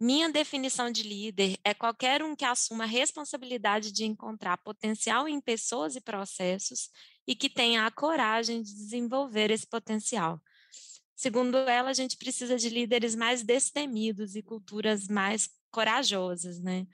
Minha definição de líder é qualquer um que assuma a responsabilidade de encontrar potencial em pessoas e processos e que tenha a coragem de desenvolver esse potencial. Segundo ela, a gente precisa de líderes mais destemidos e culturas mais corajosas, né?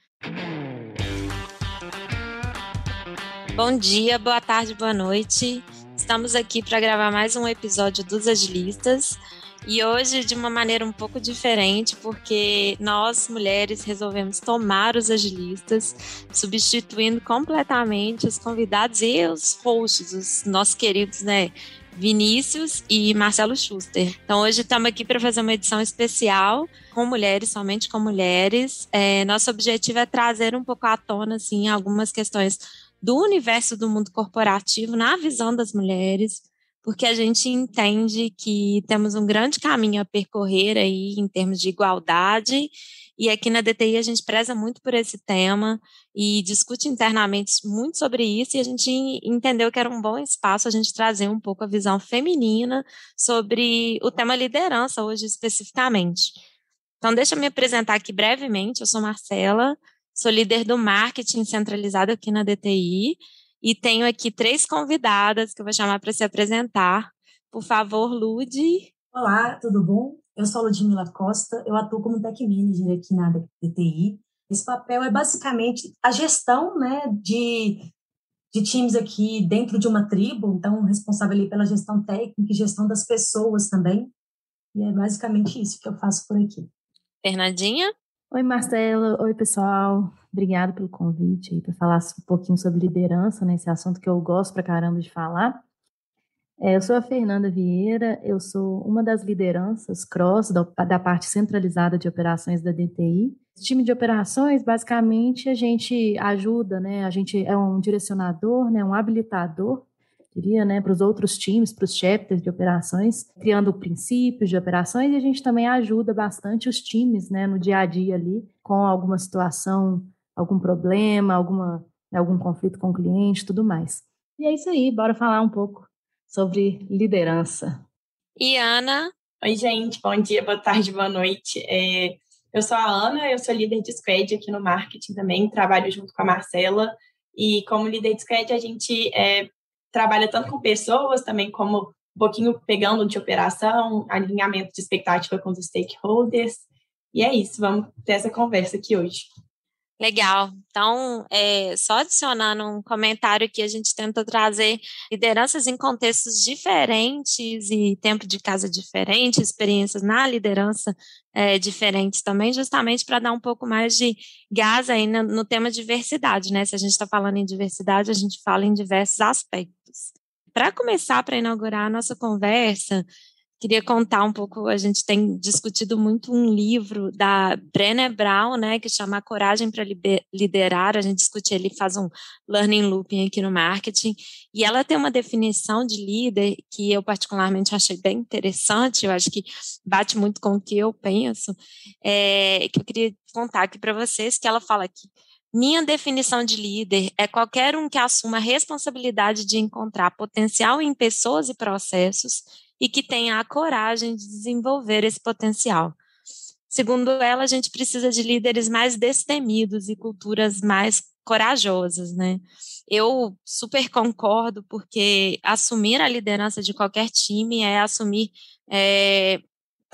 Bom dia, boa tarde, boa noite. Estamos aqui para gravar mais um episódio dos Agilistas. E hoje de uma maneira um pouco diferente, porque nós mulheres resolvemos tomar os agilistas, substituindo completamente os convidados e os hosts, os nossos queridos, né, Vinícius e Marcelo Schuster. Então hoje estamos aqui para fazer uma edição especial com mulheres, somente com mulheres. É, nosso objetivo é trazer um pouco à tona assim algumas questões do universo do mundo corporativo na visão das mulheres porque a gente entende que temos um grande caminho a percorrer aí em termos de igualdade, e aqui na DTI a gente preza muito por esse tema e discute internamente muito sobre isso, e a gente entendeu que era um bom espaço a gente trazer um pouco a visão feminina sobre o tema liderança hoje especificamente. Então, deixa eu me apresentar aqui brevemente. Eu sou Marcela, sou líder do marketing centralizado aqui na DTI e tenho aqui três convidadas que eu vou chamar para se apresentar. Por favor, Lude. Olá, tudo bom? Eu sou a Ludmila Costa, eu atuo como Tech Manager aqui na DTI. Esse papel é basicamente a gestão né, de, de times aqui dentro de uma tribo, então responsável pela gestão técnica e gestão das pessoas também. E é basicamente isso que eu faço por aqui. Fernandinha? Oi, Marcela. Oi, pessoal. Obrigada pelo convite aí para falar um pouquinho sobre liderança, né? Esse assunto que eu gosto pra caramba de falar. É, eu sou a Fernanda Vieira, eu sou uma das lideranças cross da, da parte centralizada de operações da DTI. Esse time de operações, basicamente, a gente ajuda, né? A gente é um direcionador, né? Um habilitador diria, né, para os outros times, para os chapters de operações, criando princípios de operações e a gente também ajuda bastante os times, né, no dia a dia ali, com alguma situação, algum problema, alguma, né, algum conflito com o cliente, tudo mais. E é isso aí, bora falar um pouco sobre liderança. E Ana? Oi, gente, bom dia, boa tarde, boa noite. É, eu sou a Ana, eu sou líder de squad aqui no marketing também, trabalho junto com a Marcela. E como líder de squad, a gente é, trabalha tanto com pessoas, também como um pouquinho pegando de operação, alinhamento de expectativa com os stakeholders. E é isso, vamos ter essa conversa aqui hoje. Legal. Então, é, só adicionando um comentário que a gente tenta trazer lideranças em contextos diferentes e tempo de casa diferente, experiências na liderança é, diferentes também, justamente para dar um pouco mais de gás aí no, no tema diversidade, né? Se a gente está falando em diversidade, a gente fala em diversos aspectos. Para começar, para inaugurar a nossa conversa, queria contar um pouco, a gente tem discutido muito um livro da Brené Brown, né, que chama Coragem para Liderar, a gente discute ele, faz um learning looping aqui no marketing, e ela tem uma definição de líder que eu particularmente achei bem interessante, eu acho que bate muito com o que eu penso, é, que eu queria contar aqui para vocês, que ela fala aqui, minha definição de líder é qualquer um que assuma a responsabilidade de encontrar potencial em pessoas e processos e que tenha a coragem de desenvolver esse potencial. Segundo ela, a gente precisa de líderes mais destemidos e culturas mais corajosas, né? Eu super concordo, porque assumir a liderança de qualquer time é assumir é,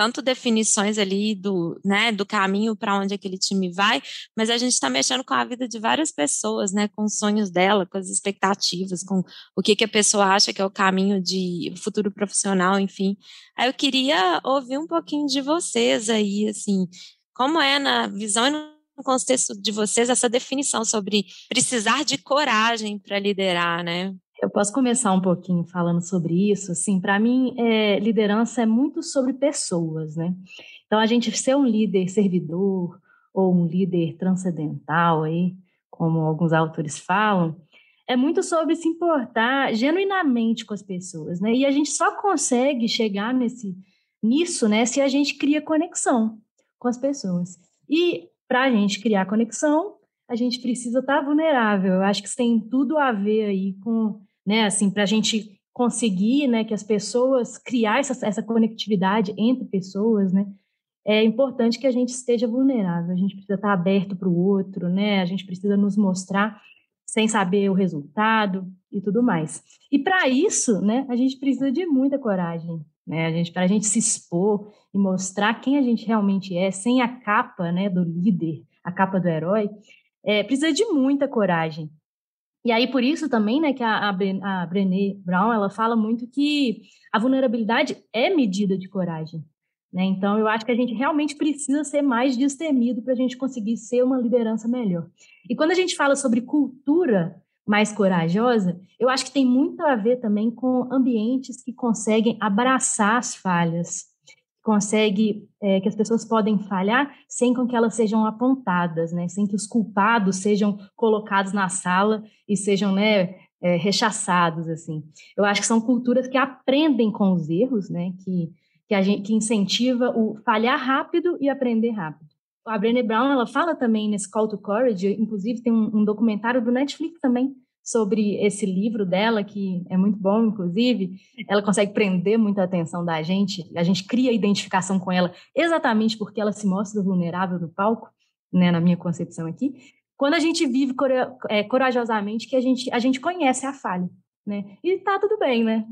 tanto definições ali do, né, do caminho para onde aquele time vai, mas a gente está mexendo com a vida de várias pessoas, né, com os sonhos dela, com as expectativas, com o que, que a pessoa acha que é o caminho de futuro profissional, enfim. Aí eu queria ouvir um pouquinho de vocês aí, assim, como é na visão e no contexto de vocês essa definição sobre precisar de coragem para liderar, né? Eu posso começar um pouquinho falando sobre isso. Assim, para mim, é, liderança é muito sobre pessoas, né? Então, a gente ser um líder servidor ou um líder transcendental, aí, como alguns autores falam, é muito sobre se importar genuinamente com as pessoas, né? E a gente só consegue chegar nesse nisso, né, se a gente cria conexão com as pessoas. E para a gente criar conexão, a gente precisa estar tá vulnerável. Eu acho que isso tem tudo a ver aí com né? Assim, para a gente conseguir, né, que as pessoas criar essa, essa conectividade entre pessoas, né? é importante que a gente esteja vulnerável, a gente precisa estar aberto para o outro, né? A gente precisa nos mostrar sem saber o resultado e tudo mais. E para isso, né, a gente precisa de muita coragem, né? A gente para a gente se expor e mostrar quem a gente realmente é, sem a capa, né, do líder, a capa do herói, é, precisa de muita coragem. E aí por isso também, né, que a, a, Brené Brown ela fala muito que a vulnerabilidade é medida de coragem. Né? Então, eu acho que a gente realmente precisa ser mais destemido para a gente conseguir ser uma liderança melhor. E quando a gente fala sobre cultura mais corajosa, eu acho que tem muito a ver também com ambientes que conseguem abraçar as falhas, consegue é, que as pessoas podem falhar sem com que elas sejam apontadas, né? Sem que os culpados sejam colocados na sala e sejam, né, é, rechaçados assim. Eu acho que são culturas que aprendem com os erros, né? Que que, a gente, que incentiva o falhar rápido e aprender rápido. A Brené Brown ela fala também nesse Call to Courage, inclusive tem um, um documentário do Netflix também sobre esse livro dela, que é muito bom, inclusive. Ela consegue prender muita atenção da gente, a gente cria identificação com ela exatamente porque ela se mostra vulnerável no palco, né, na minha concepção aqui. Quando a gente vive é, corajosamente, que a gente, a gente conhece a falha, né? E tá tudo bem, né?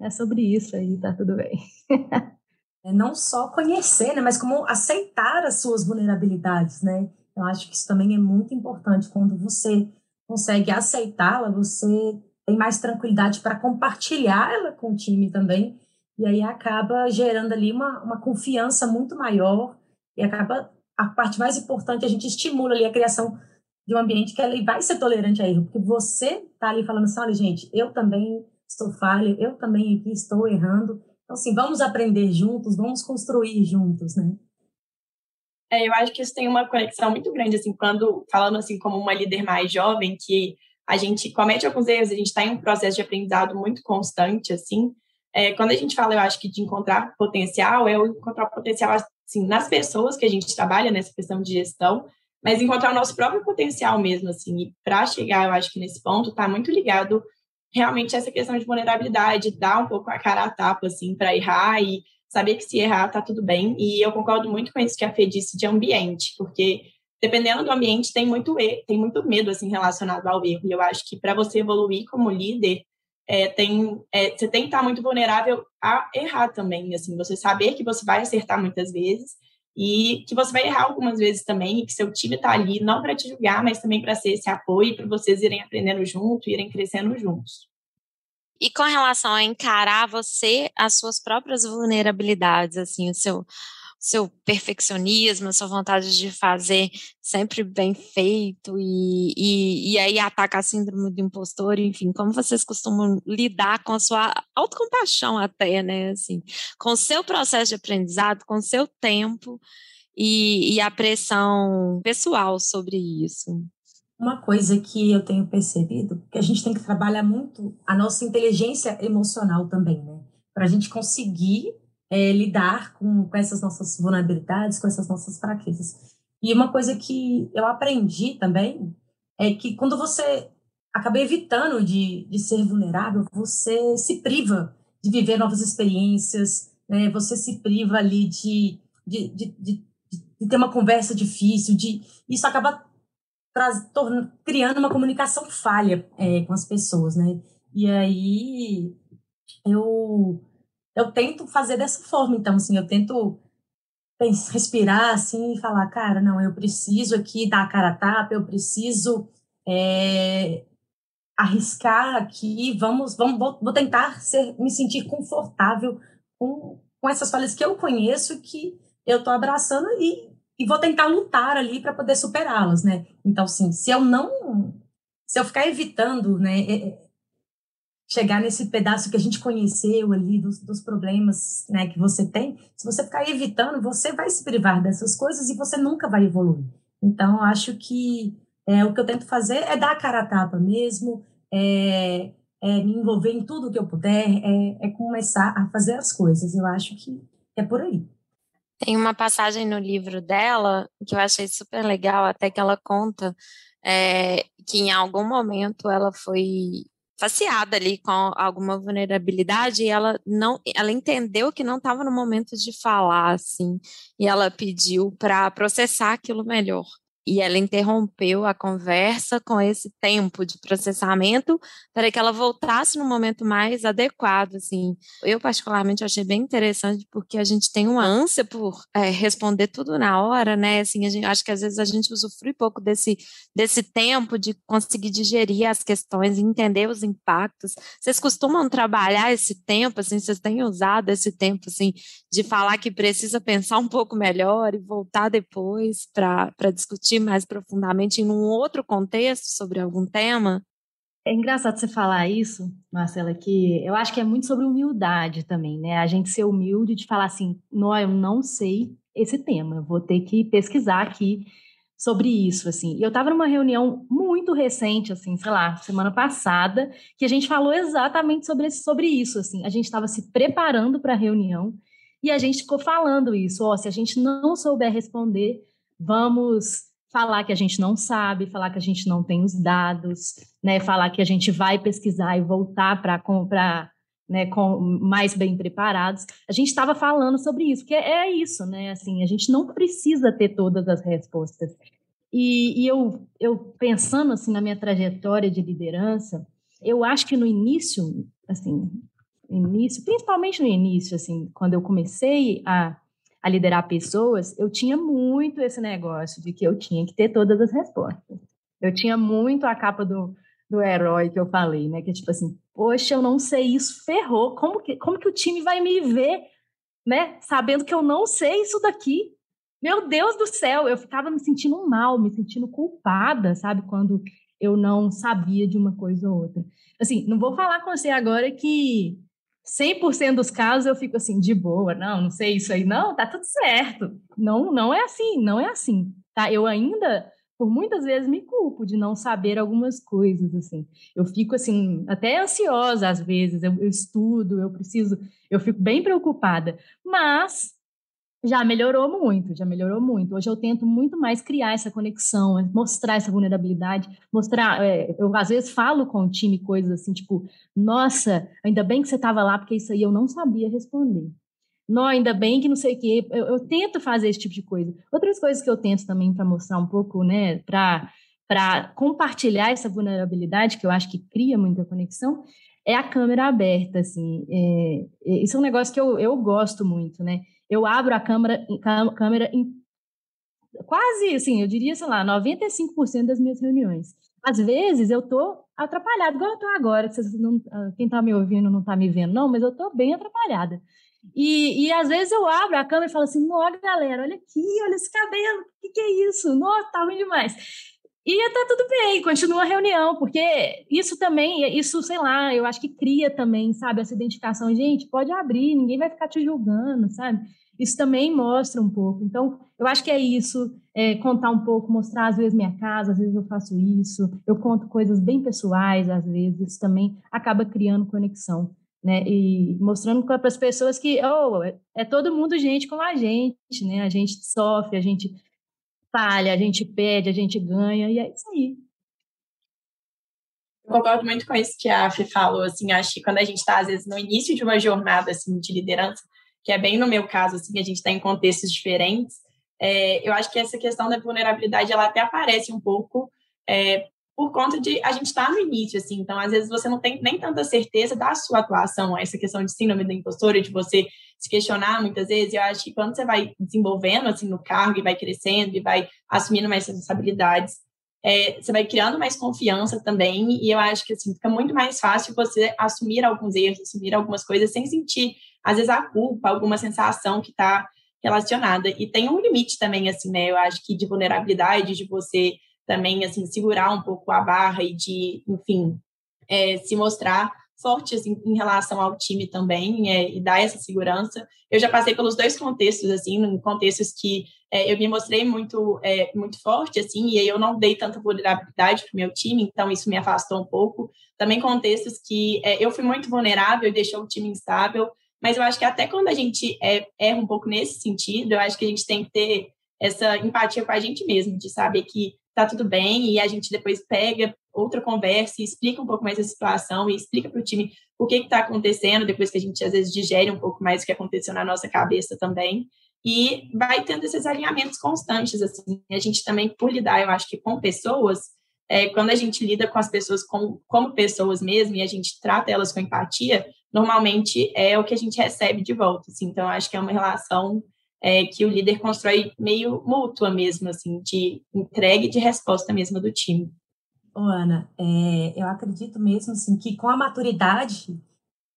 É, é sobre isso aí, tá tudo bem. é não só conhecer, né, mas como aceitar as suas vulnerabilidades, né? Eu acho que isso também é muito importante quando você consegue aceitá-la, você tem mais tranquilidade para compartilhar ela com o time também, e aí acaba gerando ali uma, uma confiança muito maior, e acaba a parte mais importante, a gente estimula ali a criação de um ambiente que ele vai ser tolerante a erro, porque você está ali falando assim, olha gente, eu também estou falha, eu também aqui estou errando, então assim, vamos aprender juntos, vamos construir juntos, né? É, eu acho que isso tem uma conexão muito grande, assim, quando, falando assim como uma líder mais jovem, que a gente comete alguns erros, a gente está em um processo de aprendizado muito constante, assim, é, quando a gente fala, eu acho que de encontrar potencial, é encontrar potencial, assim, nas pessoas que a gente trabalha nessa questão de gestão, mas encontrar o nosso próprio potencial mesmo, assim, e para chegar, eu acho que nesse ponto, está muito ligado realmente essa questão de vulnerabilidade, dar um pouco a cara a tapa, assim, para errar e saber que se errar tá tudo bem. E eu concordo muito com isso que a Fê disse de ambiente, porque dependendo do ambiente tem muito tem muito medo assim relacionado ao erro. E eu acho que para você evoluir como líder, é, tem, é, você tem que estar muito vulnerável a errar também, assim, você saber que você vai acertar muitas vezes e que você vai errar algumas vezes também, e que seu time está ali não para te julgar, mas também para ser esse apoio, para vocês irem aprendendo junto, irem crescendo juntos. E com relação a encarar você as suas próprias vulnerabilidades, assim, o seu seu perfeccionismo, a sua vontade de fazer sempre bem feito e, e, e aí atacar a síndrome do impostor, enfim, como vocês costumam lidar com a sua autocompaixão até, né, assim, com o seu processo de aprendizado, com o seu tempo e, e a pressão pessoal sobre isso. Uma coisa que eu tenho percebido, que a gente tem que trabalhar muito a nossa inteligência emocional também, né? Para a gente conseguir é, lidar com, com essas nossas vulnerabilidades, com essas nossas fraquezas. E uma coisa que eu aprendi também é que quando você acaba evitando de, de ser vulnerável, você se priva de viver novas experiências, né? você se priva ali de, de, de, de, de ter uma conversa difícil, de isso acaba traz, criando uma comunicação falha é, com as pessoas, né? E aí eu eu tento fazer dessa forma. Então, assim, eu tento respirar assim e falar, cara, não, eu preciso aqui dar a cara a tapa, eu preciso é, arriscar aqui, vamos, vamos vou, vou tentar ser, me sentir confortável com, com essas falhas que eu conheço que eu estou abraçando e, e vou tentar lutar ali para poder superá-las, né? Então, assim, se eu não, se eu ficar evitando, né, é, é, chegar nesse pedaço que a gente conheceu ali dos, dos problemas né, que você tem, se você ficar evitando, você vai se privar dessas coisas e você nunca vai evoluir. Então, acho que é, o que eu tento fazer é dar a cara a tapa mesmo, é, é me envolver em tudo que eu puder, é, é começar a fazer as coisas. Eu acho que é por aí. Tem uma passagem no livro dela que eu achei super legal, até que ela conta é, que em algum momento ela foi faceada ali com alguma vulnerabilidade e ela não, ela entendeu que não estava no momento de falar assim, e ela pediu para processar aquilo melhor e ela interrompeu a conversa com esse tempo de processamento para que ela voltasse no momento mais adequado, assim. Eu particularmente achei bem interessante porque a gente tem uma ânsia por é, responder tudo na hora, né? Assim, a gente, acho que às vezes a gente usufrui pouco desse, desse tempo de conseguir digerir as questões entender os impactos. Vocês costumam trabalhar esse tempo, assim, vocês têm usado esse tempo, assim, de falar que precisa pensar um pouco melhor e voltar depois para discutir discutir mais profundamente em um outro contexto sobre algum tema? É engraçado você falar isso, Marcela, que eu acho que é muito sobre humildade também, né? A gente ser humilde de falar assim, não, eu não sei esse tema, eu vou ter que pesquisar aqui sobre isso, assim. E eu estava numa reunião muito recente, assim, sei lá, semana passada, que a gente falou exatamente sobre, sobre isso, assim. A gente estava se preparando para a reunião e a gente ficou falando isso, ó, oh, se a gente não souber responder, vamos falar que a gente não sabe, falar que a gente não tem os dados, né, falar que a gente vai pesquisar e voltar para comprar né, com mais bem preparados. A gente estava falando sobre isso, porque é isso, né? Assim, a gente não precisa ter todas as respostas. E, e eu, eu pensando assim na minha trajetória de liderança, eu acho que no início, assim, início, principalmente no início, assim, quando eu comecei a a liderar pessoas, eu tinha muito esse negócio de que eu tinha que ter todas as respostas. Eu tinha muito a capa do, do herói que eu falei, né? Que é tipo assim, poxa, eu não sei isso, ferrou. Como que, como que o time vai me ver, né? Sabendo que eu não sei isso daqui. Meu Deus do céu, eu ficava me sentindo mal, me sentindo culpada, sabe? Quando eu não sabia de uma coisa ou outra. Assim, não vou falar com você agora que 100% dos casos eu fico assim, de boa, não, não sei isso aí, não, tá tudo certo. Não, não é assim, não é assim, tá? Eu ainda, por muitas vezes, me culpo de não saber algumas coisas, assim. Eu fico, assim, até ansiosa às vezes, eu, eu estudo, eu preciso, eu fico bem preocupada, mas já melhorou muito, já melhorou muito. Hoje eu tento muito mais criar essa conexão, mostrar essa vulnerabilidade, mostrar. É, eu às vezes falo com o time coisas assim, tipo, nossa, ainda bem que você estava lá, porque isso aí eu não sabia responder. Não, ainda bem que não sei o quê. Eu, eu tento fazer esse tipo de coisa. Outras coisas que eu tento também para mostrar um pouco, né, para para compartilhar essa vulnerabilidade, que eu acho que cria muita conexão, é a câmera aberta, assim. É, é isso é um negócio que eu, eu gosto muito, né? Eu abro a câmera, câmera em quase, assim, eu diria, sei lá, 95% das minhas reuniões. Às vezes eu tô atrapalhada, igual eu tô agora, que não, ah, quem tá me ouvindo não tá me vendo, não, mas eu tô bem atrapalhada. E, e às vezes eu abro a câmera e falo assim, nossa, galera, olha aqui, olha esse cabelo, o que, que é isso? Nossa, tá ruim demais. E tá tudo bem, continua a reunião, porque isso também, isso, sei lá, eu acho que cria também, sabe, essa identificação. Gente, pode abrir, ninguém vai ficar te julgando, sabe? Isso também mostra um pouco. Então, eu acho que é isso, é, contar um pouco, mostrar às vezes minha casa, às vezes eu faço isso, eu conto coisas bem pessoais, às vezes, isso também acaba criando conexão, né? E mostrando para as pessoas que, oh, é, é todo mundo gente como a gente, né? A gente sofre, a gente falha, a gente pede, a gente ganha, e é isso aí. Eu concordo muito com isso que a Fê falou, assim, acho que quando a gente está, às vezes, no início de uma jornada, assim, de liderança, que é bem no meu caso, assim, a gente está em contextos diferentes, é, eu acho que essa questão da vulnerabilidade, ela até aparece um pouco é, por conta de a gente estar tá no início, assim, então às vezes você não tem nem tanta certeza da sua atuação, essa questão de síndrome da impostora, de você se questionar muitas vezes, eu acho que quando você vai desenvolvendo, assim, no cargo e vai crescendo e vai assumindo mais responsabilidades, é, você vai criando mais confiança também, e eu acho que, assim, fica muito mais fácil você assumir alguns erros, assumir algumas coisas sem sentir, às vezes, a culpa, alguma sensação que está relacionada. E tem um limite também, assim, né, eu acho que de vulnerabilidade, de você também, assim, segurar um pouco a barra e de, enfim, é, se mostrar forte assim, em relação ao time também é, e dar essa segurança. Eu já passei pelos dois contextos, assim, em contextos que é, eu me mostrei muito, é, muito forte, assim, e aí eu não dei tanta vulnerabilidade para o meu time, então isso me afastou um pouco. Também contextos que é, eu fui muito vulnerável e deixou o time instável, mas eu acho que até quando a gente é, erra um pouco nesse sentido, eu acho que a gente tem que ter essa empatia com a gente mesmo, de saber que tá tudo bem e a gente depois pega outra conversa e explica um pouco mais a situação e explica para o time o que está acontecendo, depois que a gente às vezes digere um pouco mais o que aconteceu na nossa cabeça também. E vai tendo esses alinhamentos constantes, assim. A gente também, por lidar, eu acho que com pessoas, é, quando a gente lida com as pessoas com, como pessoas mesmo e a gente trata elas com empatia, normalmente é o que a gente recebe de volta. Assim. Então, acho que é uma relação é, que o líder constrói meio mútua mesmo, assim, de entrega e de resposta mesmo do time. Ô, Ana, é, eu acredito mesmo assim, que com a maturidade,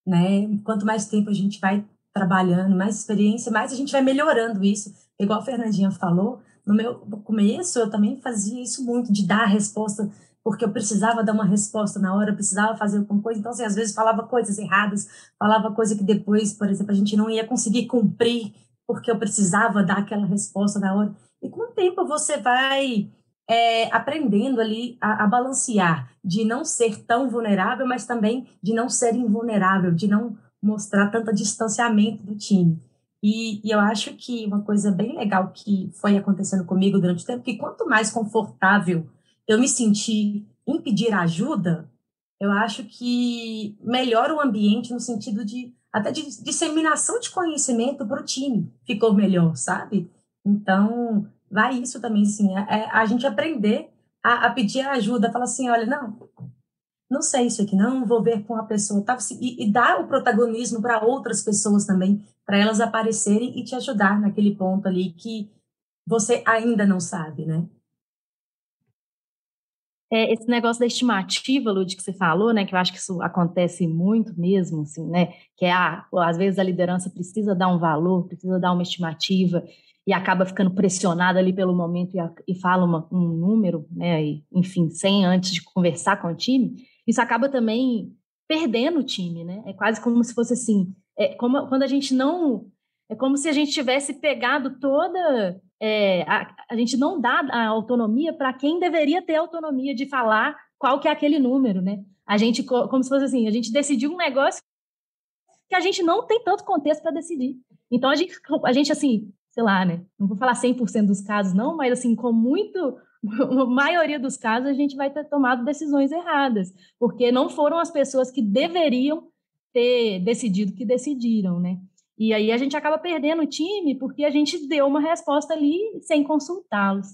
né, quanto mais tempo a gente vai trabalhando, mais experiência, mais a gente vai melhorando isso. Igual a Fernandinha falou, no meu começo eu também fazia isso muito, de dar a resposta, porque eu precisava dar uma resposta na hora, eu precisava fazer alguma coisa. Então, assim, às vezes falava coisas erradas, falava coisa que depois, por exemplo, a gente não ia conseguir cumprir, porque eu precisava dar aquela resposta na hora. E com o tempo você vai é, aprendendo ali a, a, balancear, de não ser tão vulnerável, mas também de não ser invulnerável, de não mostrar tanto distanciamento do time. E, e, eu acho que uma coisa bem legal que foi acontecendo comigo durante o tempo, que quanto mais confortável eu me senti em pedir ajuda, eu acho que melhora o ambiente no sentido de até de disseminação de conhecimento para o time ficou melhor, sabe? Então, vai isso também, sim, é, é a gente aprender a, a pedir ajuda, falar assim, olha, não, não sei isso aqui, não, vou ver com a pessoa, tá? e, e dar o protagonismo para outras pessoas também, para elas aparecerem e te ajudar naquele ponto ali que você ainda não sabe, né? É, esse negócio da estimativa, Lud, que você falou, né, que eu acho que isso acontece muito mesmo, assim, né, que é, às vezes a liderança precisa dar um valor, precisa dar uma estimativa, e acaba ficando pressionada ali pelo momento e, a, e fala uma, um número, né, e, enfim, sem antes de conversar com o time, isso acaba também perdendo o time, né? É quase como se fosse assim, é como quando a gente não, é como se a gente tivesse pegado toda, é, a, a gente não dá a autonomia para quem deveria ter autonomia de falar qual que é aquele número, né? A gente, como se fosse assim, a gente decidiu um negócio que a gente não tem tanto contexto para decidir. Então a gente, a gente assim, sei lá, né? Não vou falar 100% dos casos, não, mas assim, com muito. A maioria dos casos a gente vai ter tomado decisões erradas, porque não foram as pessoas que deveriam ter decidido que decidiram, né? E aí a gente acaba perdendo o time porque a gente deu uma resposta ali sem consultá-los.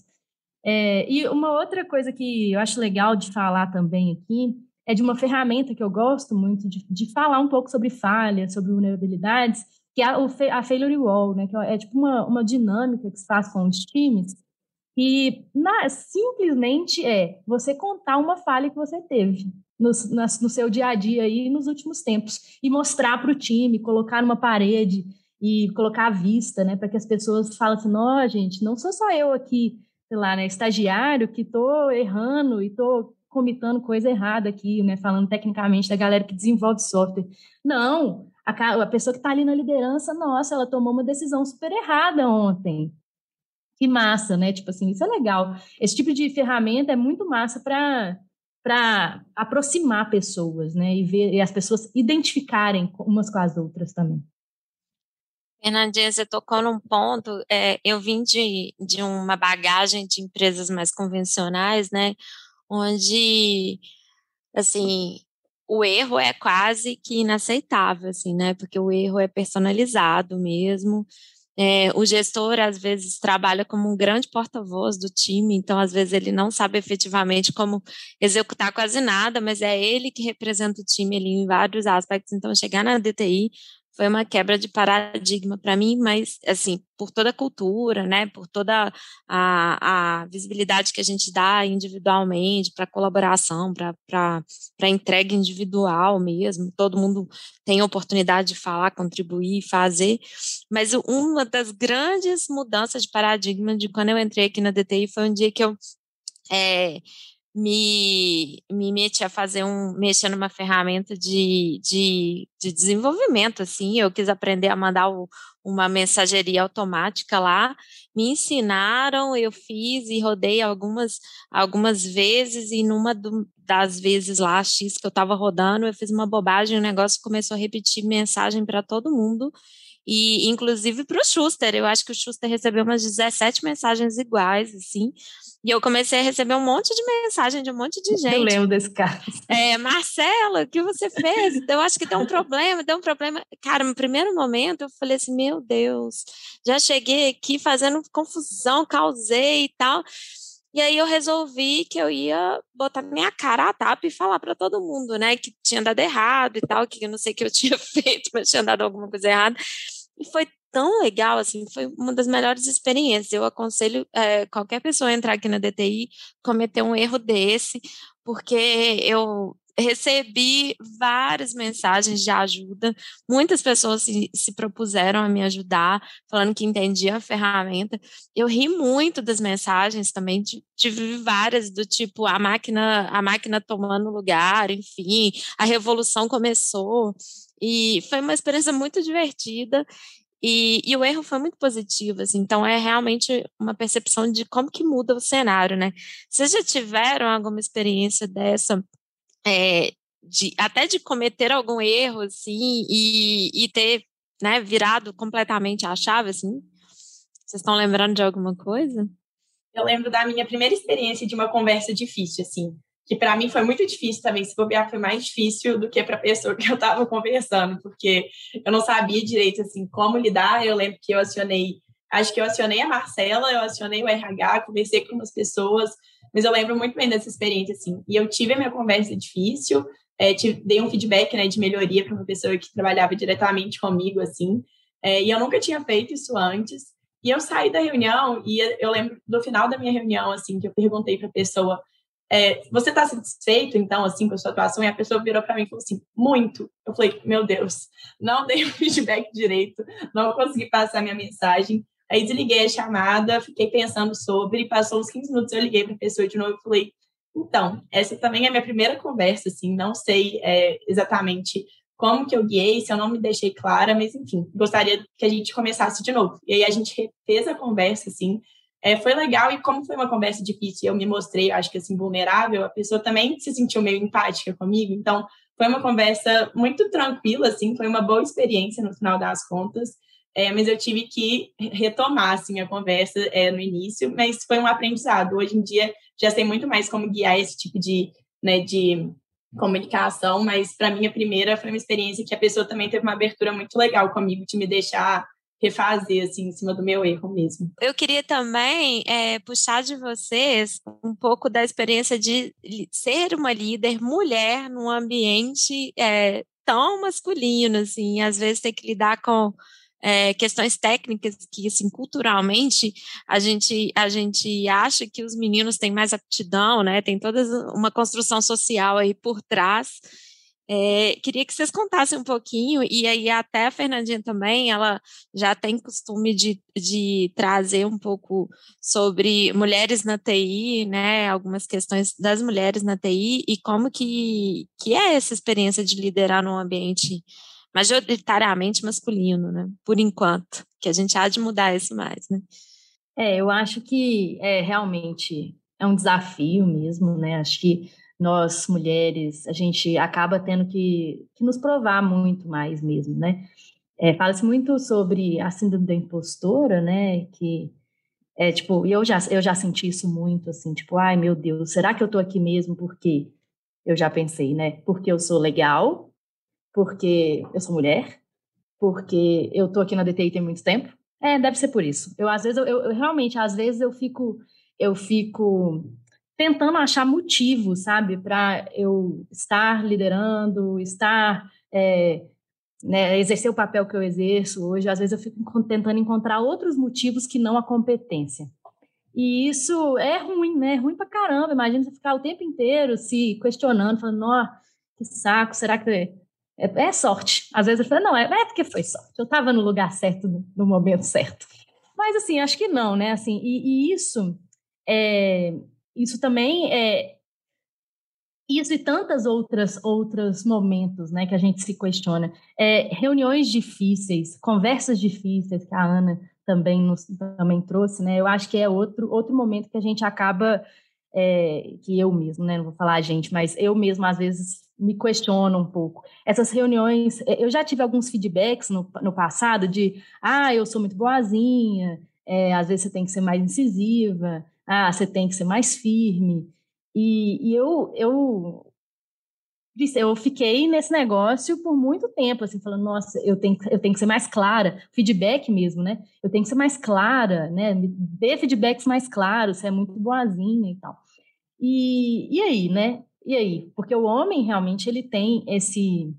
É, e uma outra coisa que eu acho legal de falar também aqui é de uma ferramenta que eu gosto muito de, de falar um pouco sobre falhas, sobre vulnerabilidades, que é a, a failure wall, né, que é, é tipo uma, uma dinâmica que se faz com os times, e na, simplesmente é você contar uma falha que você teve no, na, no seu dia a dia aí nos últimos tempos e mostrar para o time, colocar numa parede e colocar à vista, né, para que as pessoas falem assim, não, gente, não sou só eu aqui, sei lá, né, estagiário que estou errando e estou comitando coisa errada aqui, né, falando tecnicamente da galera que desenvolve software. Não, a pessoa que está ali na liderança, nossa, ela tomou uma decisão super errada ontem. Que massa, né? Tipo assim, isso é legal. Esse tipo de ferramenta é muito massa para para aproximar pessoas, né? E ver e as pessoas identificarem umas com as outras também. Fernandinha, você tocou num ponto. É, eu vim de, de uma bagagem de empresas mais convencionais, né? Onde, assim, o erro é quase que inaceitável, assim, né? Porque o erro é personalizado mesmo. É, o gestor, às vezes, trabalha como um grande porta-voz do time, então, às vezes, ele não sabe efetivamente como executar quase nada, mas é ele que representa o time ali em vários aspectos. Então, chegar na DTI foi uma quebra de paradigma para mim, mas assim, por toda a cultura, né, por toda a, a visibilidade que a gente dá individualmente para colaboração, para entrega individual mesmo, todo mundo tem oportunidade de falar, contribuir, fazer, mas uma das grandes mudanças de paradigma de quando eu entrei aqui na DTI foi um dia que eu é, me, me meti a fazer um, mexer numa ferramenta de, de, de desenvolvimento, assim, eu quis aprender a mandar o, uma mensageria automática lá, me ensinaram, eu fiz e rodei algumas, algumas vezes, e numa do, das vezes lá, X que eu estava rodando, eu fiz uma bobagem, o negócio começou a repetir mensagem para todo mundo, e inclusive para o Schuster, eu acho que o Schuster recebeu umas 17 mensagens iguais, assim, e eu comecei a receber um monte de mensagem de um monte de gente. Eu lembro desse caso. É, Marcela, o que você fez? Eu acho que deu um problema, deu um problema. Cara, no primeiro momento eu falei assim, meu Deus, já cheguei aqui fazendo confusão, causei e tal. E aí eu resolvi que eu ia botar minha cara a tapa e falar para todo mundo, né, que tinha dado errado e tal, que eu não sei o que eu tinha feito, mas tinha dado alguma coisa errada. E foi tão legal, assim, foi uma das melhores experiências. Eu aconselho é, qualquer pessoa a entrar aqui na DTI cometer um erro desse, porque eu recebi várias mensagens de ajuda, muitas pessoas se, se, propuseram a me ajudar, falando que entendia a ferramenta. Eu ri muito das mensagens também, tive várias do tipo a máquina, a máquina tomando lugar, enfim, a revolução começou. E foi uma experiência muito divertida e, e, o erro foi muito positivo, assim, então é realmente uma percepção de como que muda o cenário, né? Vocês já tiveram alguma experiência dessa é, de, até de cometer algum erro, assim, e, e ter né, virado completamente a chave, assim? Vocês estão lembrando de alguma coisa? Eu lembro da minha primeira experiência de uma conversa difícil, assim, que para mim foi muito difícil também. Se bobear, foi mais difícil do que para a pessoa que eu estava conversando, porque eu não sabia direito, assim, como lidar. Eu lembro que eu acionei, acho que eu acionei a Marcela, eu acionei o RH, conversei com umas pessoas, mas eu lembro muito bem dessa experiência, assim. E eu tive a minha conversa difícil, é, tive, dei um feedback, né, de melhoria para uma pessoa que trabalhava diretamente comigo, assim. É, e eu nunca tinha feito isso antes. E eu saí da reunião e eu lembro do final da minha reunião, assim, que eu perguntei para a pessoa, é, você está satisfeito, então, assim, com a sua atuação? E a pessoa virou para mim e falou assim, muito. Eu falei, meu Deus, não dei o feedback direito, não consegui passar minha mensagem. Aí desliguei a chamada, fiquei pensando sobre, passou uns 15 minutos, eu liguei para a pessoa de novo e falei, então, essa também é a minha primeira conversa, assim, não sei é, exatamente como que eu guiei, se eu não me deixei clara, mas enfim, gostaria que a gente começasse de novo. E aí a gente fez a conversa, assim, é, foi legal e como foi uma conversa difícil, eu me mostrei, acho que assim, vulnerável, a pessoa também se sentiu meio empática comigo, então foi uma conversa muito tranquila, assim, foi uma boa experiência no final das contas, é, mas eu tive que retomar assim, a conversa é, no início, mas foi um aprendizado. Hoje em dia já sei muito mais como guiar esse tipo de, né, de comunicação, mas para mim a primeira foi uma experiência que a pessoa também teve uma abertura muito legal comigo de me deixar refazer assim em cima do meu erro mesmo. Eu queria também é, puxar de vocês um pouco da experiência de ser uma líder mulher num ambiente é, tão masculino, assim, às vezes ter que lidar com é, questões técnicas que, assim, culturalmente, a gente, a gente acha que os meninos têm mais aptidão, né? Tem toda uma construção social aí por trás. É, queria que vocês contassem um pouquinho, e aí até a Fernandinha também, ela já tem costume de, de trazer um pouco sobre mulheres na TI, né, algumas questões das mulheres na TI, e como que, que é essa experiência de liderar num ambiente majoritariamente masculino, né? Por enquanto, que a gente há de mudar isso mais, né? É, eu acho que é realmente é um desafio mesmo, né? Acho que nós mulheres a gente acaba tendo que, que nos provar muito mais mesmo, né? É, Fala-se muito sobre a síndrome da impostora, né? Que é tipo, eu já eu já senti isso muito, assim, tipo, ai meu Deus, será que eu tô aqui mesmo porque eu já pensei, né? Porque eu sou legal, porque eu sou mulher, porque eu tô aqui na DTI tem muito tempo. É, deve ser por isso. Eu às vezes eu, eu, eu realmente às vezes eu fico eu fico tentando achar motivo, sabe, para eu estar liderando, estar é, né, exercer o papel que eu exerço hoje. Às vezes eu fico tentando encontrar outros motivos que não a competência. E isso é ruim, né? É ruim pra caramba. Imagina você ficar o tempo inteiro se questionando, falando, ó, que saco, será que é, é, sorte. Às vezes eu falo, não, é, é porque foi sorte. Eu estava no lugar certo, no, momento certo. Mas, assim, acho que não, né? Assim, e, e isso, é, isso também é... Isso e tantas outras outros momentos, né, que a gente se questiona. É, reuniões difíceis, conversas difíceis, que a Ana também nos também trouxe, né? Eu acho que é outro outro momento que a gente acaba é, que eu mesmo, né? Não vou falar a gente, mas eu mesmo às vezes me questiono um pouco. Essas reuniões, é, eu já tive alguns feedbacks no, no passado de, ah, eu sou muito boazinha, é, às vezes você tem que ser mais incisiva, ah, você tem que ser mais firme. E, e eu, eu, eu fiquei nesse negócio por muito tempo, assim, falando, nossa, eu tenho, eu tenho que ser mais clara, feedback mesmo, né? Eu tenho que ser mais clara, né? Dê feedbacks mais claros, você é muito boazinha e tal. E, e aí, né? E aí? Porque o homem realmente ele tem esse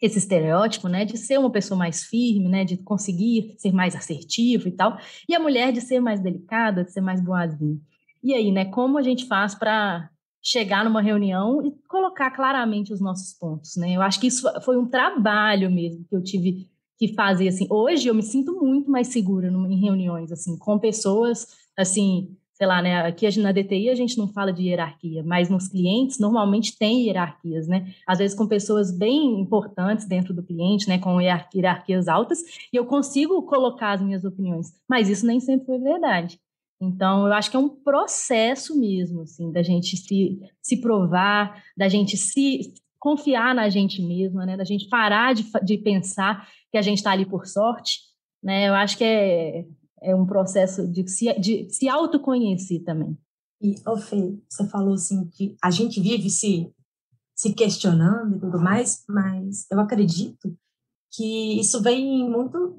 esse estereótipo, né, de ser uma pessoa mais firme, né, de conseguir ser mais assertivo e tal, e a mulher de ser mais delicada, de ser mais boazinha. E aí, né, como a gente faz para chegar numa reunião e colocar claramente os nossos pontos, né? Eu acho que isso foi um trabalho mesmo que eu tive que fazer assim. Hoje eu me sinto muito mais segura em reuniões assim, com pessoas assim, sei lá, né? Aqui na DTI a gente não fala de hierarquia, mas nos clientes normalmente tem hierarquias, né? Às vezes com pessoas bem importantes dentro do cliente, né? Com hierarquias altas, e eu consigo colocar as minhas opiniões, mas isso nem sempre foi verdade. Então, eu acho que é um processo mesmo, assim, da gente se, se provar, da gente se confiar na gente mesma, né? Da gente parar de, de pensar que a gente está ali por sorte, né? Eu acho que é, é um processo de se, de se autoconhecer também. E, ô você falou assim que a gente vive se, se questionando e tudo mais, mas eu acredito que isso vem muito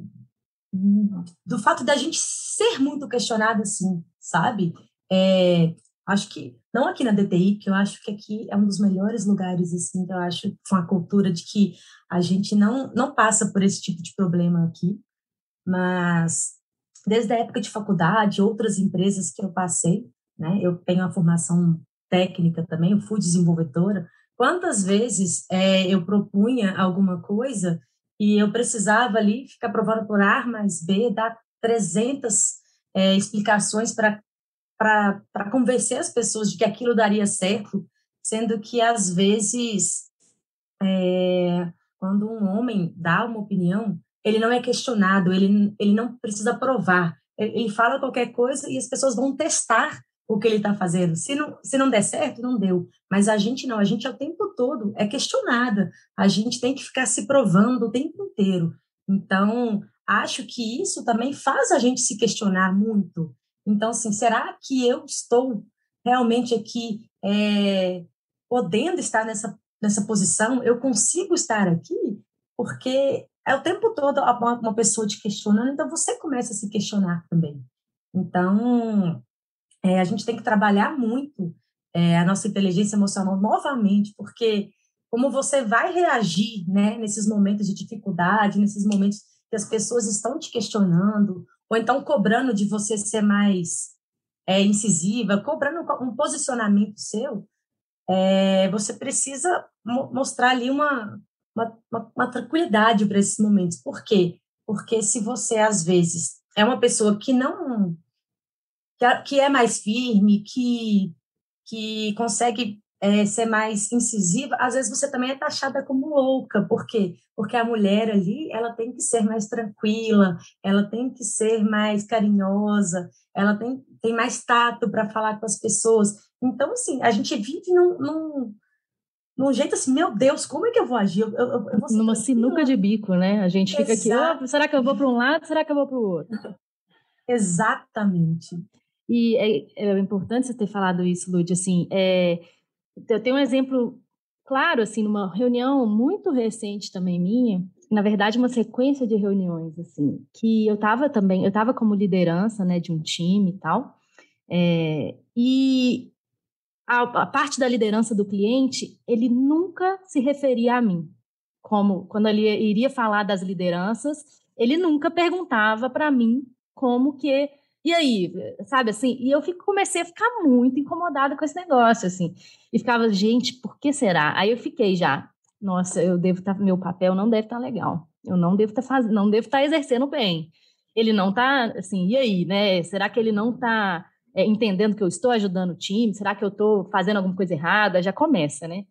do fato da gente ser muito questionado, assim, sabe? É, acho que, não aqui na DTI, que eu acho que aqui é um dos melhores lugares, assim, que eu acho, com a cultura de que a gente não, não passa por esse tipo de problema aqui, mas desde a época de faculdade, outras empresas que eu passei, né? Eu tenho uma formação técnica também, eu fui desenvolvedora. Quantas vezes é, eu propunha alguma coisa e eu precisava ali ficar provando por A mais B, dar 300 é, explicações para convencer as pessoas de que aquilo daria certo, sendo que às vezes é, quando um homem dá uma opinião, ele não é questionado, ele, ele não precisa provar. Ele, fala qualquer coisa e as pessoas vão testar o que ele está fazendo. Se não, se não der certo, não deu. Mas a gente não, a gente o tempo todo é questionada. A gente tem que ficar se provando o tempo inteiro. Então, acho que isso também faz a gente se questionar muito. Então, assim, será que eu estou realmente aqui é, podendo estar nessa, nessa posição? Eu consigo estar aqui? Porque é o tempo todo uma pessoa te questionando, então você começa a se questionar também. Então, é, a gente tem que trabalhar muito é, a nossa inteligência emocional novamente, porque como você vai reagir né, nesses momentos de dificuldade, nesses momentos que as pessoas estão te questionando, ou então cobrando de você ser mais é, incisiva, cobrando um posicionamento seu, é, você precisa mo mostrar ali uma, uma, uma, uma tranquilidade para esses momentos. Por quê? Porque se você, às vezes, é uma pessoa que não. que é mais firme, que, que consegue é, ser mais incisiva, às vezes você também é taxada como louca. Por quê? Porque a mulher ali, ela tem que ser mais tranquila, ela tem que ser mais carinhosa, ela tem, tem mais tato para falar com as pessoas. Então, assim, a gente vive num, num, num jeito assim, meu Deus, como é que eu vou agir? Eu, eu, eu vou Numa sinuca de bico, né? A gente fica Exato. aqui, oh, será que eu vou para um lado, será que eu vou para o outro? Exatamente. E é, é, importante você ter falado isso, Lud, assim, é, eu tenho um exemplo claro, assim, numa reunião muito recente também minha, na verdade, uma sequência de reuniões, assim, que eu estava também, eu estava como liderança, né, de um time e tal, é, e a, a, parte da liderança do cliente, ele nunca se referia a mim. Como quando ele iria falar das lideranças, ele nunca perguntava para mim como que e aí, sabe assim? E eu fico, comecei a ficar muito incomodada com esse negócio, assim. E ficava, gente, por que será? Aí eu fiquei já, nossa, eu devo estar, tá, meu papel não deve estar tá legal. Eu não devo estar tá fazendo, não devo estar tá exercendo bem. Ele não está, assim, e aí, né? Será que ele não está é, entendendo que eu estou ajudando o time? Será que eu estou fazendo alguma coisa errada? Já começa, né?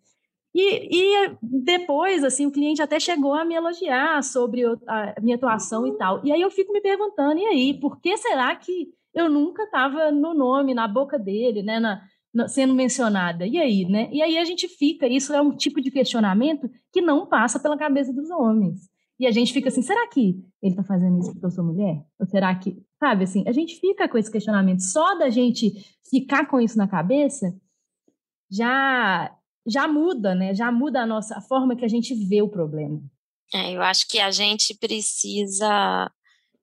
E, e, depois, assim, o cliente até chegou a me elogiar sobre a minha atuação e tal. E aí eu fico me perguntando, e aí, por que será que eu nunca estava no nome, na boca dele, né? Na, sendo mencionada. E aí, né? E aí a gente fica, isso é um tipo de questionamento que não passa pela cabeça dos homens. E a gente fica assim, será que ele está fazendo isso porque eu sou mulher? Ou será que, sabe assim, a gente fica com esse questionamento. Só da gente ficar com isso na cabeça já já muda, né? Já muda a nossa a forma que a gente vê o problema. É, eu acho que a gente precisa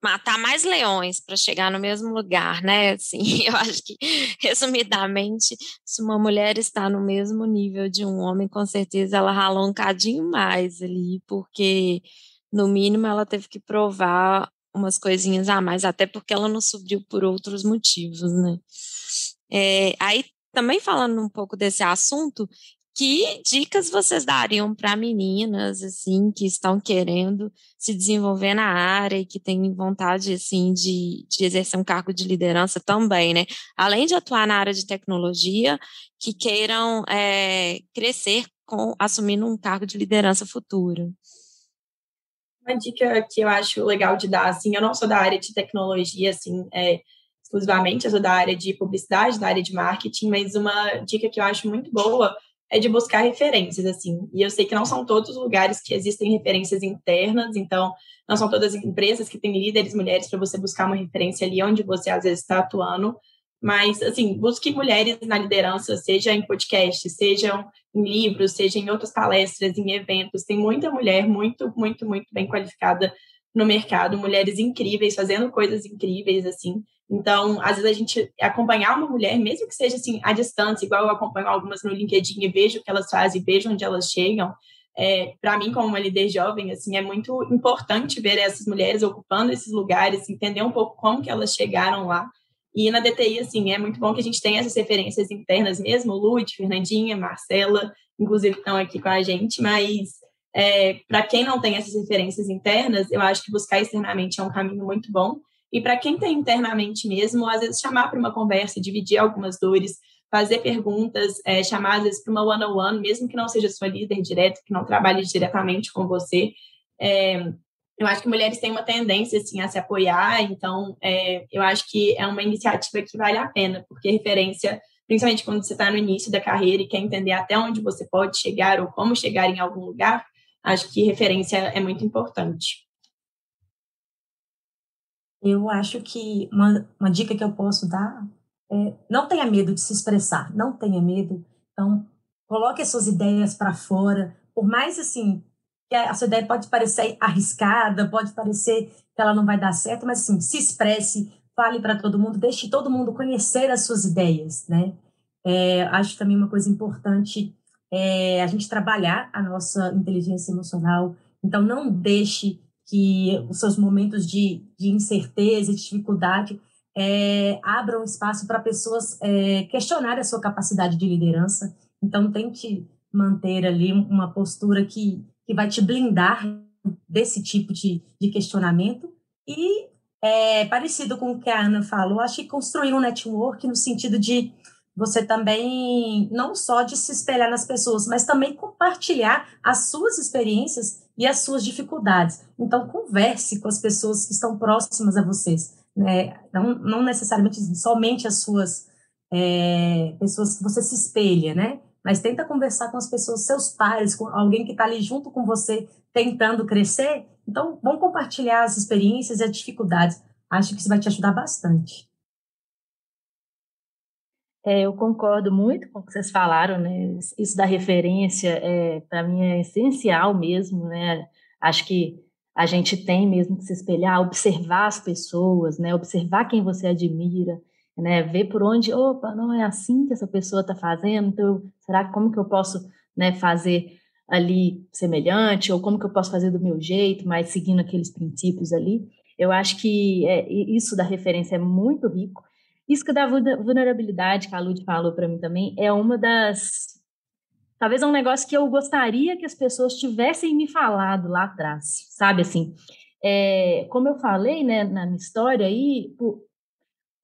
matar mais leões para chegar no mesmo lugar, né? Assim, eu acho que, resumidamente, se uma mulher está no mesmo nível de um homem, com certeza ela ralou um cadinho mais ali, porque, no mínimo, ela teve que provar umas coisinhas a mais, até porque ela não subiu por outros motivos, né? É, aí, também falando um pouco desse assunto, que dicas vocês dariam para meninas assim que estão querendo se desenvolver na área e que têm vontade assim de, de exercer um cargo de liderança também, né? Além de atuar na área de tecnologia, que queiram é, crescer com assumindo um cargo de liderança futura. Uma dica que eu acho legal de dar, assim, eu não sou da área de tecnologia, assim, é, exclusivamente, eu sou da área de publicidade, da área de marketing, mas uma dica que eu acho muito boa é de buscar referências, assim. E eu sei que não são todos os lugares que existem referências internas, então não são todas as empresas que têm líderes mulheres para você buscar uma referência ali onde você às vezes está atuando. Mas, assim, busque mulheres na liderança, seja em podcast, sejam em livros, seja em outras palestras, em eventos. Tem muita mulher muito, muito, muito bem qualificada no mercado, mulheres incríveis, fazendo coisas incríveis, assim. Então, às vezes a gente acompanhar uma mulher, mesmo que seja assim à distância, igual eu acompanho algumas no LinkedIn e vejo o que elas fazem, vejo onde elas chegam. É, para mim, como uma líder jovem, assim, é muito importante ver essas mulheres ocupando esses lugares, entender um pouco como que elas chegaram lá. E na DTI, assim, é muito bom que a gente tenha essas referências internas mesmo, Lud, Fernandinha, Marcela, inclusive estão aqui com a gente, mas é, para quem não tem essas referências internas, eu acho que buscar externamente é um caminho muito bom. E para quem tem internamente mesmo, às vezes chamar para uma conversa, dividir algumas dores, fazer perguntas, é, chamar às vezes para uma one-on-one, mesmo que não seja sua líder direto, que não trabalhe diretamente com você. É, eu acho que mulheres têm uma tendência assim a se apoiar, então é, eu acho que é uma iniciativa que vale a pena, porque referência, principalmente quando você está no início da carreira e quer entender até onde você pode chegar ou como chegar em algum lugar, acho que referência é muito importante. Eu acho que uma, uma dica que eu posso dar é não tenha medo de se expressar, não tenha medo. Então, coloque as suas ideias para fora, por mais assim, que a sua ideia pode parecer arriscada, pode parecer que ela não vai dar certo, mas assim, se expresse, fale para todo mundo, deixe todo mundo conhecer as suas ideias, né? É, acho também uma coisa importante é a gente trabalhar a nossa inteligência emocional. Então, não deixe que os seus momentos de, de incerteza e dificuldade é, abram espaço para pessoas é, questionarem a sua capacidade de liderança. Então, tente manter ali uma postura que, que vai te blindar desse tipo de, de questionamento. E, é, parecido com o que a Ana falou, acho que construir um network no sentido de você também, não só de se espelhar nas pessoas, mas também compartilhar as suas experiências e as suas dificuldades. Então, converse com as pessoas que estão próximas a vocês, né? não, não necessariamente somente as suas é, pessoas que você se espelha, né? Mas tenta conversar com as pessoas, seus pares, com alguém que está ali junto com você, tentando crescer. Então, vão compartilhar as experiências e as dificuldades. Acho que isso vai te ajudar bastante. É, eu concordo muito com o que vocês falaram, né? Isso da referência, é, para mim, é essencial mesmo, né? Acho que a gente tem mesmo que se espelhar, observar as pessoas, né? Observar quem você admira, né? Ver por onde, opa, não é assim que essa pessoa está fazendo, então, será que como que eu posso, né, fazer ali semelhante, ou como que eu posso fazer do meu jeito, mas seguindo aqueles princípios ali? Eu acho que é, isso da referência é muito rico, isso que da vulnerabilidade que a Lud falou para mim também é uma das. Talvez é um negócio que eu gostaria que as pessoas tivessem me falado lá atrás, sabe assim? É, como eu falei né, na minha história aí,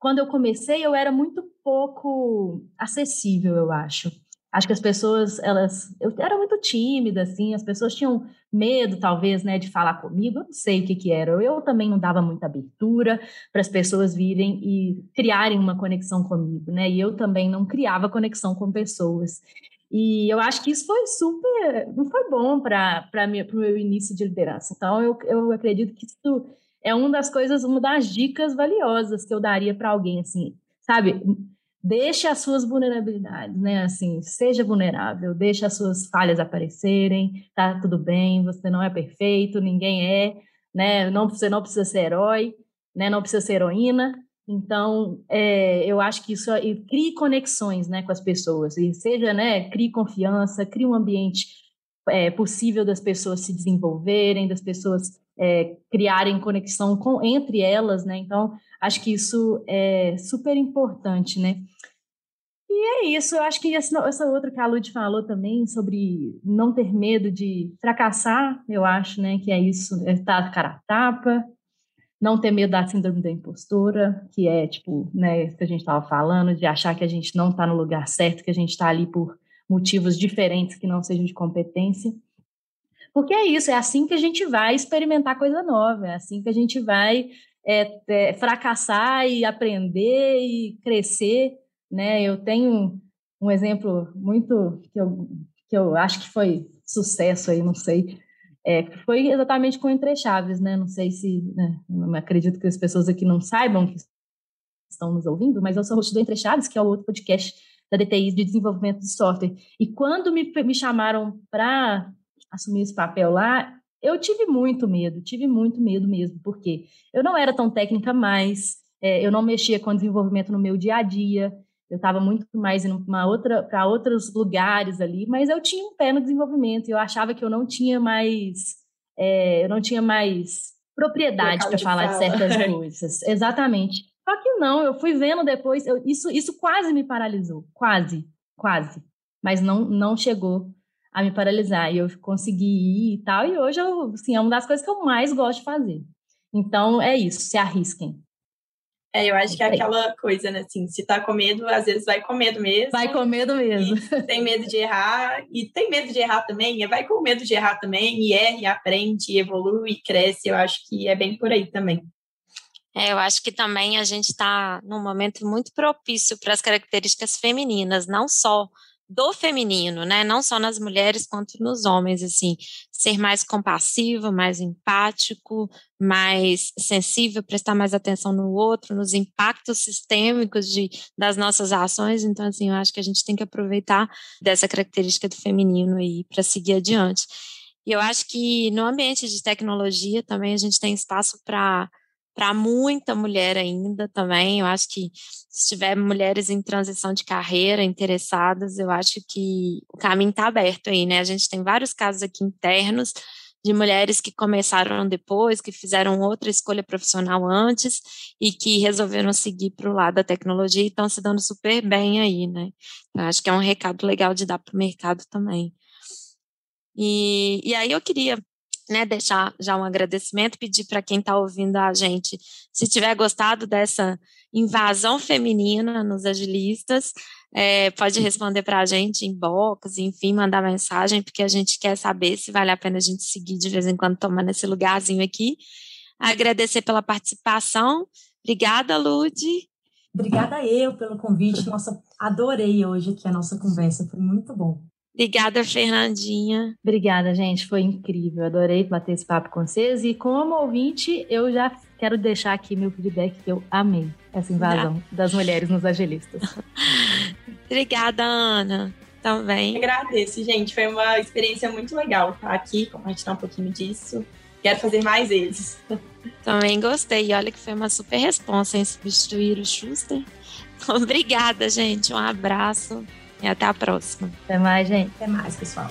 quando eu comecei eu era muito pouco acessível, eu acho. Acho que as pessoas, elas, eu era muito tímida, assim, as pessoas tinham medo, talvez, né, de falar comigo, eu não sei o que que era. Eu também não dava muita abertura para as pessoas virem e criarem uma conexão comigo, né, e eu também não criava conexão com pessoas. E eu acho que isso foi super, não foi bom para o meu início de liderança. Então, eu, eu acredito que isso é uma das coisas, uma das dicas valiosas que eu daria para alguém, assim, sabe? Deixe as suas vulnerabilidades, né? Assim, seja vulnerável, deixe as suas falhas aparecerem, tá tudo bem, você não é perfeito, ninguém é, né? Não, você não precisa ser herói, né? Não precisa ser heroína. Então, é, eu acho que isso e crie conexões, né, com as pessoas, e seja, né, crie confiança, crie um ambiente é, possível das pessoas se desenvolverem, das pessoas é, criarem conexão com, entre elas, né? Então, acho que isso é super importante, né? E é isso, eu acho que essa, essa outra que a Lud falou também, sobre não ter medo de fracassar, eu acho, né, que é isso, é estar cara a tapa, não ter medo da síndrome da impostora, que é, tipo, né, que a gente estava falando, de achar que a gente não está no lugar certo, que a gente está ali por motivos diferentes que não sejam de competência. Porque é isso, é assim que a gente vai experimentar coisa nova, é assim que a gente vai é, é, fracassar e aprender e crescer, né? Eu tenho um exemplo muito que eu, que eu acho que foi sucesso aí, não sei, é, foi exatamente com Entre Chaves, né? Não sei se, né? não acredito que as pessoas aqui não saibam que estão nos ouvindo, mas eu sou host do Entre Chaves, que é o outro podcast da DTI de desenvolvimento de software. E quando me, me chamaram para assumir esse papel lá, eu tive muito medo, tive muito medo mesmo, porque eu não era tão técnica mais, é, eu não mexia com desenvolvimento no meu dia a dia, eu estava muito mais indo para outros lugares ali, mas eu tinha um pé no desenvolvimento, eu achava que eu não tinha mais, é, eu não tinha mais propriedade para falar fala. de certas coisas, exatamente. Só que não, eu fui vendo depois, eu, isso, isso quase me paralisou, quase, quase, mas não, não chegou a me paralisar. E eu consegui ir e tal. E hoje, eu, assim, é uma das coisas que eu mais gosto de fazer. Então, é isso, se arrisquem. É, eu acho que é aquela coisa, né, assim, se tá com medo, às vezes vai com medo mesmo. Vai com medo mesmo. Tem medo de errar, e tem medo de errar também, vai com medo de errar também, e erra, e aprende, e evolui, e cresce, eu acho que é bem por aí também. É, eu acho que também a gente está num momento muito propício para as características femininas, não só do feminino, né? Não só nas mulheres quanto nos homens, assim, ser mais compassivo, mais empático, mais sensível, prestar mais atenção no outro, nos impactos sistêmicos de, das nossas ações. Então, assim, eu acho que a gente tem que aproveitar dessa característica do feminino aí para seguir adiante. E eu acho que no ambiente de tecnologia também a gente tem espaço para para muita mulher ainda também. Eu acho que se tiver mulheres em transição de carreira interessadas, eu acho que o caminho está aberto aí, né? A gente tem vários casos aqui internos de mulheres que começaram depois, que fizeram outra escolha profissional antes e que resolveram seguir para o lado da tecnologia e estão se dando super bem aí, né? Eu acho que é um recado legal de dar para o mercado também. E, e aí eu queria né, deixar já um agradecimento, pedir para quem está ouvindo a gente, se tiver gostado dessa invasão feminina nos agilistas, é, pode responder para a gente em box, enfim, mandar mensagem, porque a gente quer saber se vale a pena a gente seguir de vez em quando tomando esse lugarzinho aqui. Agradecer pela participação. Obrigada, Lude. Obrigada eu pelo convite. Nossa, adorei hoje aqui a nossa conversa, foi muito bom. Obrigada, Fernandinha. Obrigada, gente. Foi incrível. Adorei bater esse papo com vocês. E como ouvinte, eu já quero deixar aqui meu feedback que eu amei essa invasão das mulheres nos agilistas. Obrigada, Ana. Também. Agradeço, gente. Foi uma experiência muito legal estar aqui, compartilhar um pouquinho disso. Quero fazer mais vezes. Também gostei. E olha que foi uma super resposta em substituir o Schuster. Obrigada, gente. Um abraço. E até a próxima. Até mais, gente. Até mais, pessoal.